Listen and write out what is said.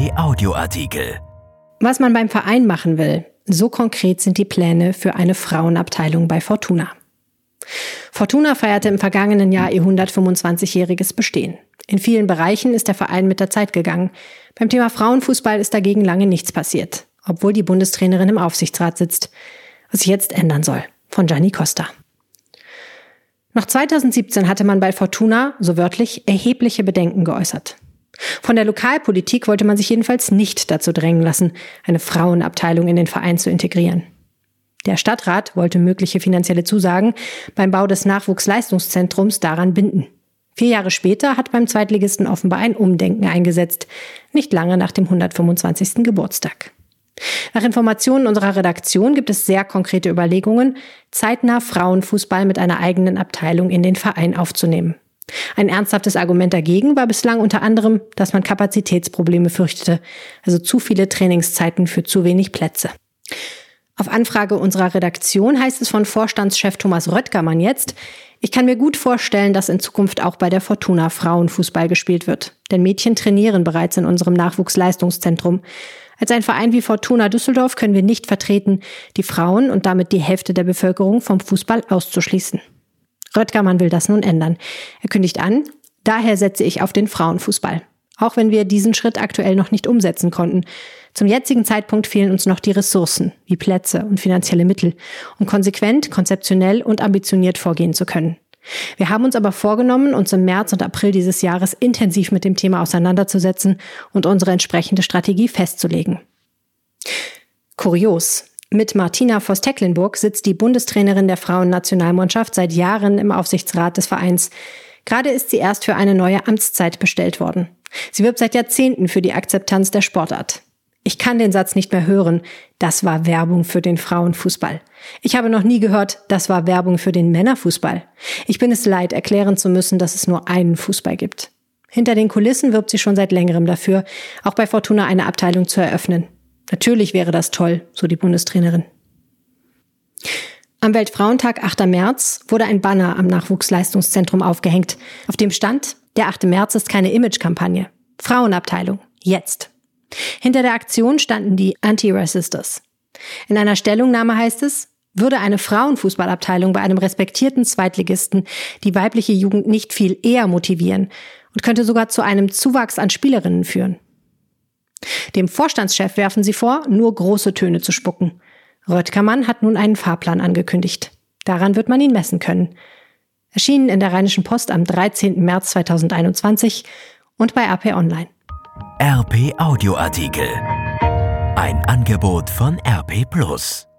RP Audioartikel. Was man beim Verein machen will, so konkret sind die Pläne für eine Frauenabteilung bei Fortuna. Fortuna feierte im vergangenen Jahr ihr 125-jähriges Bestehen. In vielen Bereichen ist der Verein mit der Zeit gegangen. Beim Thema Frauenfußball ist dagegen lange nichts passiert, obwohl die Bundestrainerin im Aufsichtsrat sitzt. Was sich jetzt ändern soll. Von Gianni Costa. Noch 2017 hatte man bei Fortuna, so wörtlich, erhebliche Bedenken geäußert. Von der Lokalpolitik wollte man sich jedenfalls nicht dazu drängen lassen, eine Frauenabteilung in den Verein zu integrieren. Der Stadtrat wollte mögliche finanzielle Zusagen beim Bau des Nachwuchsleistungszentrums daran binden. Vier Jahre später hat beim Zweitligisten offenbar ein Umdenken eingesetzt, nicht lange nach dem 125. Geburtstag. Nach Informationen unserer Redaktion gibt es sehr konkrete Überlegungen, zeitnah Frauenfußball mit einer eigenen Abteilung in den Verein aufzunehmen. Ein ernsthaftes Argument dagegen war bislang unter anderem, dass man Kapazitätsprobleme fürchtete, also zu viele Trainingszeiten für zu wenig Plätze. Auf Anfrage unserer Redaktion heißt es von Vorstandschef Thomas Röttgermann jetzt, ich kann mir gut vorstellen, dass in Zukunft auch bei der Fortuna Frauenfußball gespielt wird. Denn Mädchen trainieren bereits in unserem Nachwuchsleistungszentrum. Als ein Verein wie Fortuna Düsseldorf können wir nicht vertreten, die Frauen und damit die Hälfte der Bevölkerung vom Fußball auszuschließen. Röttgermann will das nun ändern. Er kündigt an, daher setze ich auf den Frauenfußball. Auch wenn wir diesen Schritt aktuell noch nicht umsetzen konnten. Zum jetzigen Zeitpunkt fehlen uns noch die Ressourcen, wie Plätze und finanzielle Mittel, um konsequent, konzeptionell und ambitioniert vorgehen zu können. Wir haben uns aber vorgenommen, uns im März und April dieses Jahres intensiv mit dem Thema auseinanderzusetzen und unsere entsprechende Strategie festzulegen. Kurios. Mit Martina Voss-Tecklenburg sitzt die Bundestrainerin der Frauennationalmannschaft seit Jahren im Aufsichtsrat des Vereins. Gerade ist sie erst für eine neue Amtszeit bestellt worden. Sie wirbt seit Jahrzehnten für die Akzeptanz der Sportart. Ich kann den Satz nicht mehr hören. Das war Werbung für den Frauenfußball. Ich habe noch nie gehört, das war Werbung für den Männerfußball. Ich bin es leid, erklären zu müssen, dass es nur einen Fußball gibt. Hinter den Kulissen wirbt sie schon seit längerem dafür, auch bei Fortuna eine Abteilung zu eröffnen. Natürlich wäre das toll, so die Bundestrainerin. Am Weltfrauentag 8. März wurde ein Banner am Nachwuchsleistungszentrum aufgehängt. Auf dem stand, der 8. März ist keine Imagekampagne. Frauenabteilung. Jetzt. Hinter der Aktion standen die Anti-Racisters. In einer Stellungnahme heißt es, würde eine Frauenfußballabteilung bei einem respektierten Zweitligisten die weibliche Jugend nicht viel eher motivieren und könnte sogar zu einem Zuwachs an Spielerinnen führen. Dem Vorstandschef werfen sie vor, nur große Töne zu spucken. Röttgermann hat nun einen Fahrplan angekündigt. Daran wird man ihn messen können. Erschienen in der Rheinischen Post am 13. März 2021 und bei AP Online. RP Audioartikel. Ein Angebot von RP Plus.